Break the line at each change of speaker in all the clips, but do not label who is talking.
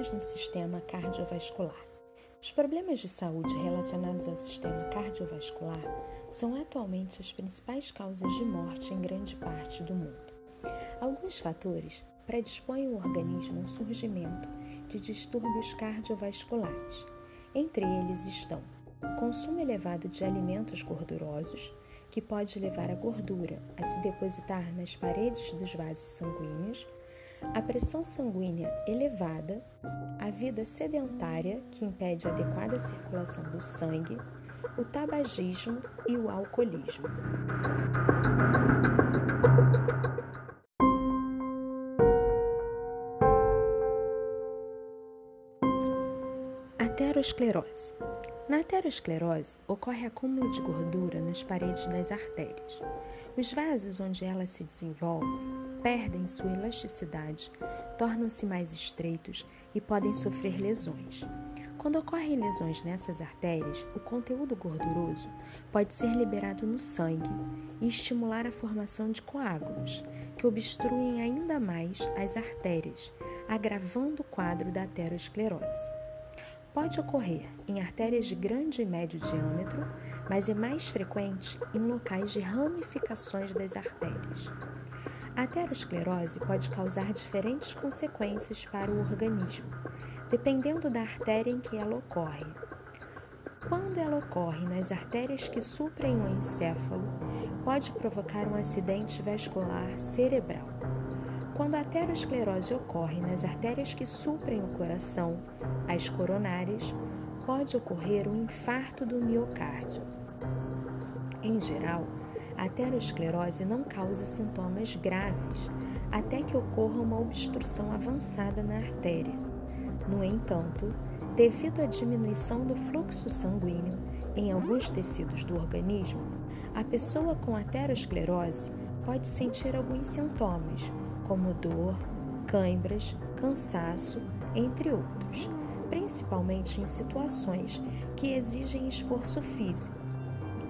problemas no sistema cardiovascular. Os problemas de saúde relacionados ao sistema cardiovascular são atualmente as principais causas de morte em grande parte do mundo. Alguns fatores predispõem o organismo ao surgimento de distúrbios cardiovasculares. Entre eles estão consumo elevado de alimentos gordurosos, que pode levar a gordura a se depositar nas paredes dos vasos sanguíneos, a pressão sanguínea elevada, a vida sedentária, que impede a adequada circulação do sangue, o tabagismo e o alcoolismo. Aterosclerose. Na aterosclerose, ocorre acúmulo de gordura nas paredes das artérias. Os vasos onde ela se desenvolve perdem sua elasticidade, tornam-se mais estreitos e podem sofrer lesões. Quando ocorrem lesões nessas artérias, o conteúdo gorduroso pode ser liberado no sangue e estimular a formação de coágulos, que obstruem ainda mais as artérias, agravando o quadro da aterosclerose. Pode ocorrer em artérias de grande e médio diâmetro, mas é mais frequente em locais de ramificações das artérias. A aterosclerose pode causar diferentes consequências para o organismo, dependendo da artéria em que ela ocorre. Quando ela ocorre nas artérias que suprem o encéfalo, pode provocar um acidente vascular cerebral. Quando a aterosclerose ocorre nas artérias que suprem o coração, as coronárias, pode ocorrer um infarto do miocárdio. Em geral, a aterosclerose não causa sintomas graves até que ocorra uma obstrução avançada na artéria. No entanto, devido à diminuição do fluxo sanguíneo em alguns tecidos do organismo, a pessoa com aterosclerose pode sentir alguns sintomas, como dor, cãibras, cansaço, entre outros, principalmente em situações que exigem esforço físico.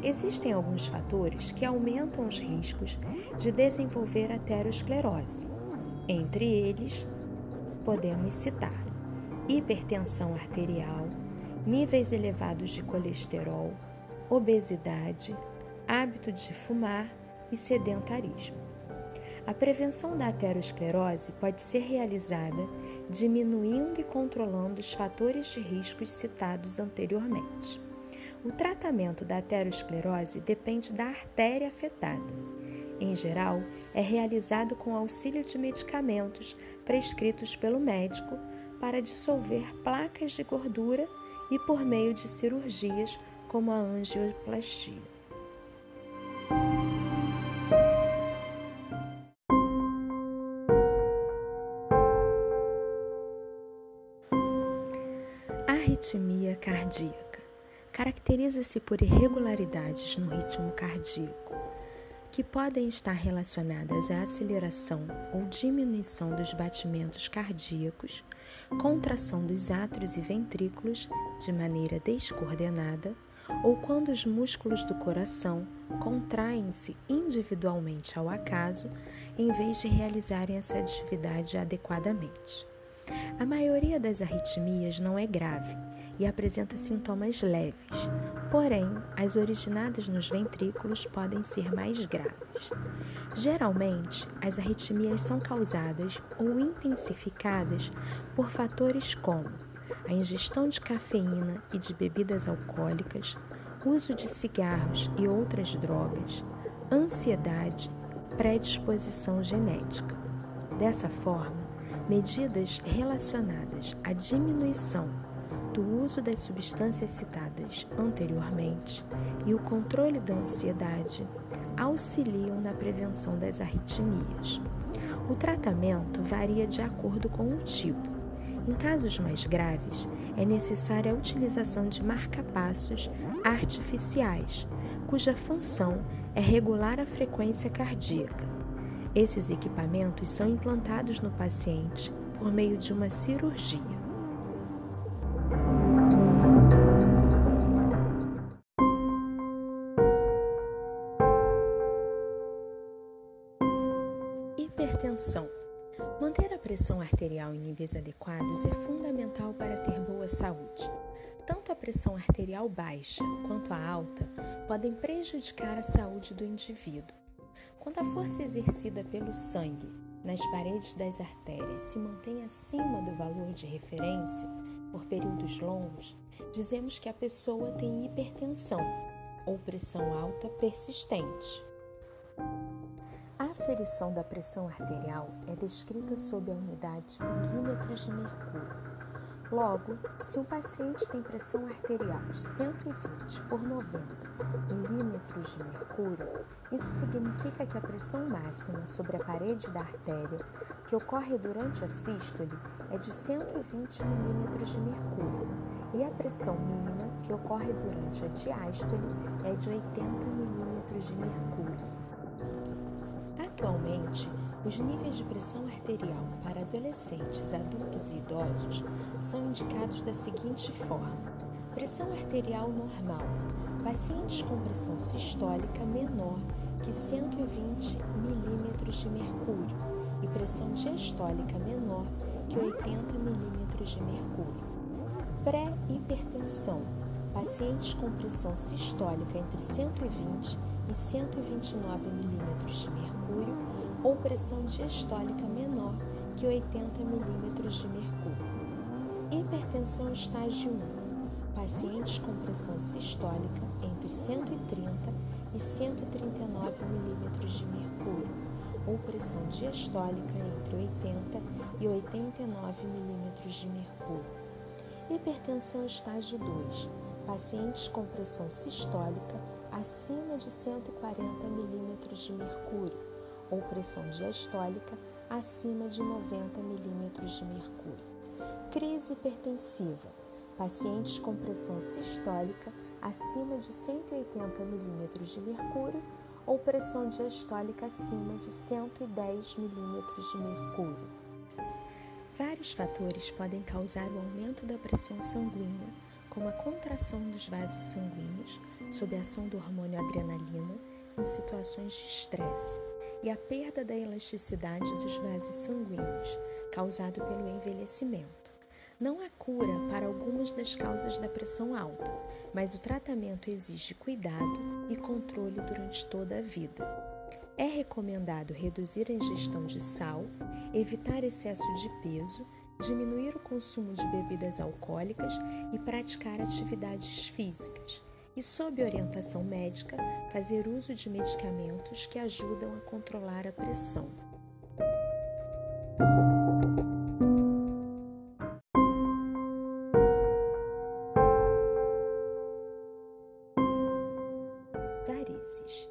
Existem alguns fatores que aumentam os riscos de desenvolver aterosclerose. Entre eles, podemos citar hipertensão arterial, níveis elevados de colesterol, obesidade, hábito de fumar e sedentarismo. A prevenção da aterosclerose pode ser realizada diminuindo e controlando os fatores de risco citados anteriormente. O tratamento da aterosclerose depende da artéria afetada. Em geral, é realizado com auxílio de medicamentos prescritos pelo médico para dissolver placas de gordura e por meio de cirurgias como a angioplastia. Arritmia cardíaca caracteriza-se por irregularidades no ritmo cardíaco, que podem estar relacionadas à aceleração ou diminuição dos batimentos cardíacos, contração dos átrios e ventrículos de maneira descoordenada, ou quando os músculos do coração contraem-se individualmente ao acaso, em vez de realizarem essa atividade adequadamente. A maioria das arritmias não é grave e apresenta sintomas leves, porém, as originadas nos ventrículos podem ser mais graves. Geralmente, as arritmias são causadas ou intensificadas por fatores como a ingestão de cafeína e de bebidas alcoólicas, uso de cigarros e outras drogas, ansiedade, predisposição genética. Dessa forma, medidas relacionadas à diminuição do uso das substâncias citadas anteriormente e o controle da ansiedade auxiliam na prevenção das arritmias. O tratamento varia de acordo com o tipo. Em casos mais graves, é necessária a utilização de marcapassos artificiais, cuja função é regular a frequência cardíaca esses equipamentos são implantados no paciente por meio de uma cirurgia. Hipertensão Manter a pressão arterial em níveis adequados é fundamental para ter boa saúde. Tanto a pressão arterial baixa quanto a alta podem prejudicar a saúde do indivíduo. Quando a força exercida pelo sangue nas paredes das artérias se mantém acima do valor de referência por períodos longos, dizemos que a pessoa tem hipertensão ou pressão alta persistente. Aferição da pressão arterial é descrita sob a unidade milímetros de mercúrio. Logo, se um paciente tem pressão arterial de 120 por 90 milímetros de mercúrio, isso significa que a pressão máxima sobre a parede da artéria, que ocorre durante a sístole, é de 120 milímetros de mercúrio, e a pressão mínima, que ocorre durante a diástole, é de 80 milímetros de mercúrio. Atualmente, os níveis de pressão arterial para adolescentes, adultos e idosos são indicados da seguinte forma: pressão arterial normal, pacientes com pressão sistólica menor que 120 milímetros de mercúrio e pressão diastólica menor que 80 milímetros de mercúrio. Pré-hipertensão, pacientes com pressão sistólica entre 120 e 129 milímetros de mercúrio ou pressão diastólica menor que 80 milímetros de mercúrio. Hipertensão estágio 1. Pacientes com pressão sistólica entre 130 e 139 milímetros de mercúrio ou pressão diastólica entre 80 e 89 milímetros de mercúrio. Hipertensão estágio 2. Pacientes com pressão sistólica acima de 140 milímetros de mercúrio ou pressão diastólica acima de 90 milímetros de mercúrio. Crise hipertensiva. Pacientes com pressão sistólica acima de 180 milímetros de mercúrio ou pressão diastólica acima de 110 milímetros de mercúrio. Vários fatores podem causar o aumento da pressão sanguínea, como a contração dos vasos sanguíneos sob a ação do hormônio adrenalina em situações de estresse e a perda da elasticidade dos vasos sanguíneos, causado pelo envelhecimento. Não há cura para algumas das causas da pressão alta, mas o tratamento exige cuidado e controle durante toda a vida. É recomendado reduzir a ingestão de sal, evitar excesso de peso, diminuir o consumo de bebidas alcoólicas e praticar atividades físicas e, sob orientação médica, fazer uso de medicamentos que ajudam a controlar a pressão. Varizes.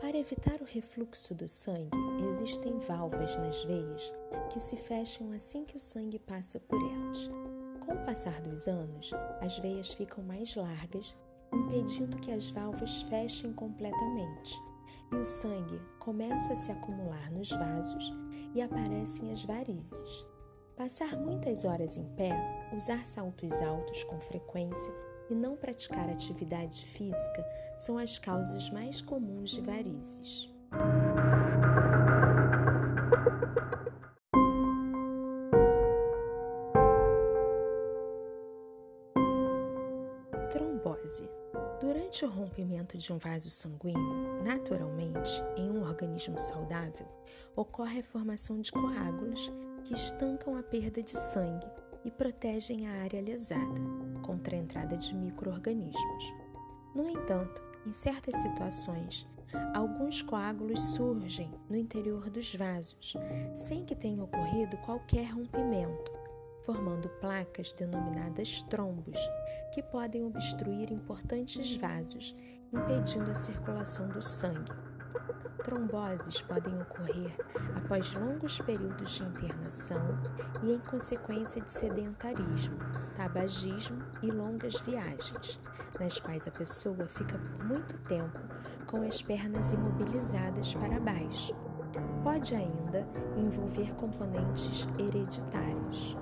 Para evitar o refluxo do sangue, existem válvulas nas veias que se fecham assim que o sangue passa por elas. Com o passar dos anos, as veias ficam mais largas impedindo que as válvulas fechem completamente, e o sangue começa a se acumular nos vasos e aparecem as varizes. Passar muitas horas em pé, usar saltos altos com frequência e não praticar atividade física são as causas mais comuns de varizes. De um vaso sanguíneo, naturalmente, em um organismo saudável, ocorre a formação de coágulos que estancam a perda de sangue e protegem a área lesada contra a entrada de microorganismos. No entanto, em certas situações, alguns coágulos surgem no interior dos vasos, sem que tenha ocorrido qualquer rompimento, formando placas denominadas trombos, que podem obstruir importantes vasos, impedindo a circulação do sangue. Tromboses podem ocorrer após longos períodos de internação e em consequência de sedentarismo, tabagismo e longas viagens, nas quais a pessoa fica por muito tempo com as pernas imobilizadas para baixo. Pode ainda envolver componentes hereditários.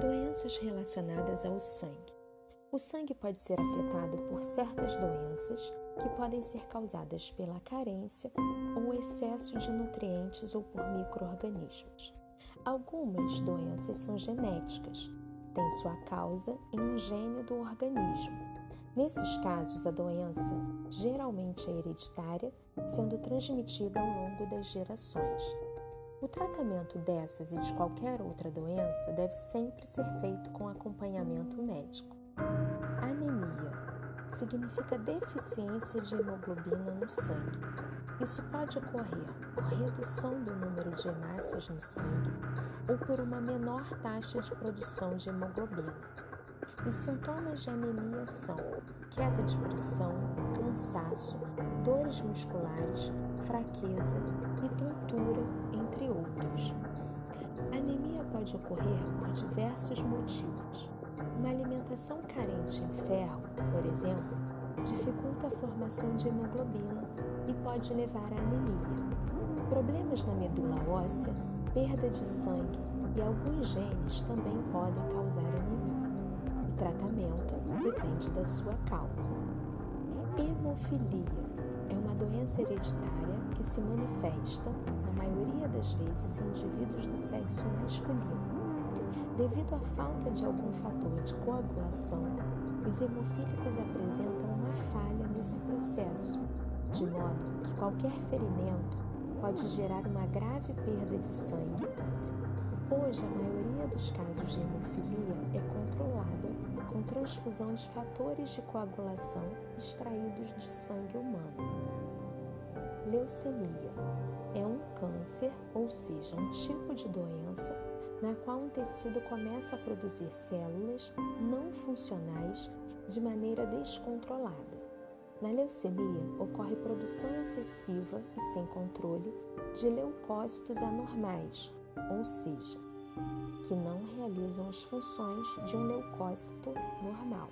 Doenças relacionadas ao sangue. O sangue pode ser afetado por certas doenças que podem ser causadas pela carência ou excesso de nutrientes ou por microorganismos. Algumas doenças são genéticas, têm sua causa em um gene do organismo. Nesses casos, a doença geralmente é hereditária, sendo transmitida ao longo das gerações. O tratamento dessas e de qualquer outra doença deve sempre ser feito com acompanhamento médico. Anemia significa deficiência de hemoglobina no sangue. Isso pode ocorrer por redução do número de hemácias no sangue ou por uma menor taxa de produção de hemoglobina. Os sintomas de anemia são queda de pressão, cansaço, dores musculares, fraqueza e tontura, entre outros. A anemia pode ocorrer por diversos motivos. Uma alimentação carente em ferro, por exemplo, dificulta a formação de hemoglobina e pode levar à anemia. Problemas na medula óssea, perda de sangue e alguns genes também podem causar anemia. Tratamento depende da sua causa. Hemofilia é uma doença hereditária que se manifesta, na maioria das vezes, em indivíduos do sexo masculino. Devido à falta de algum fator de coagulação, os hemofílicos apresentam uma falha nesse processo, de modo que qualquer ferimento pode gerar uma grave perda de sangue. Hoje, a maioria dos casos de hemofilia é controlada com transfusão de fatores de coagulação extraídos de sangue humano. Leucemia é um câncer, ou seja, um tipo de doença na qual um tecido começa a produzir células não funcionais de maneira descontrolada. Na leucemia, ocorre produção excessiva e sem controle de leucócitos anormais, ou seja, que não realizam as funções de um leucócito normal.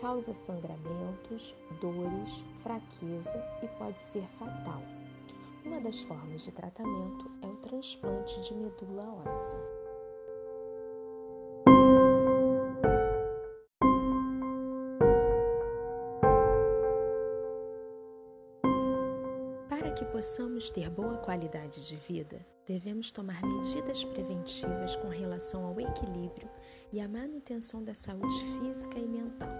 Causa sangramentos, dores, fraqueza e pode ser fatal. Uma das formas de tratamento é o transplante de medula óssea. que possamos ter boa qualidade de vida, devemos tomar medidas preventivas com relação ao equilíbrio e à manutenção da saúde física e mental.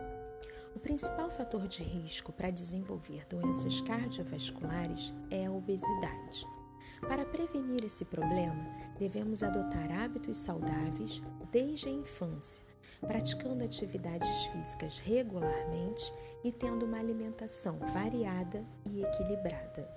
O principal fator de risco para desenvolver doenças cardiovasculares é a obesidade. Para prevenir esse problema, devemos adotar hábitos saudáveis desde a infância, praticando atividades físicas regularmente e tendo uma alimentação variada e equilibrada.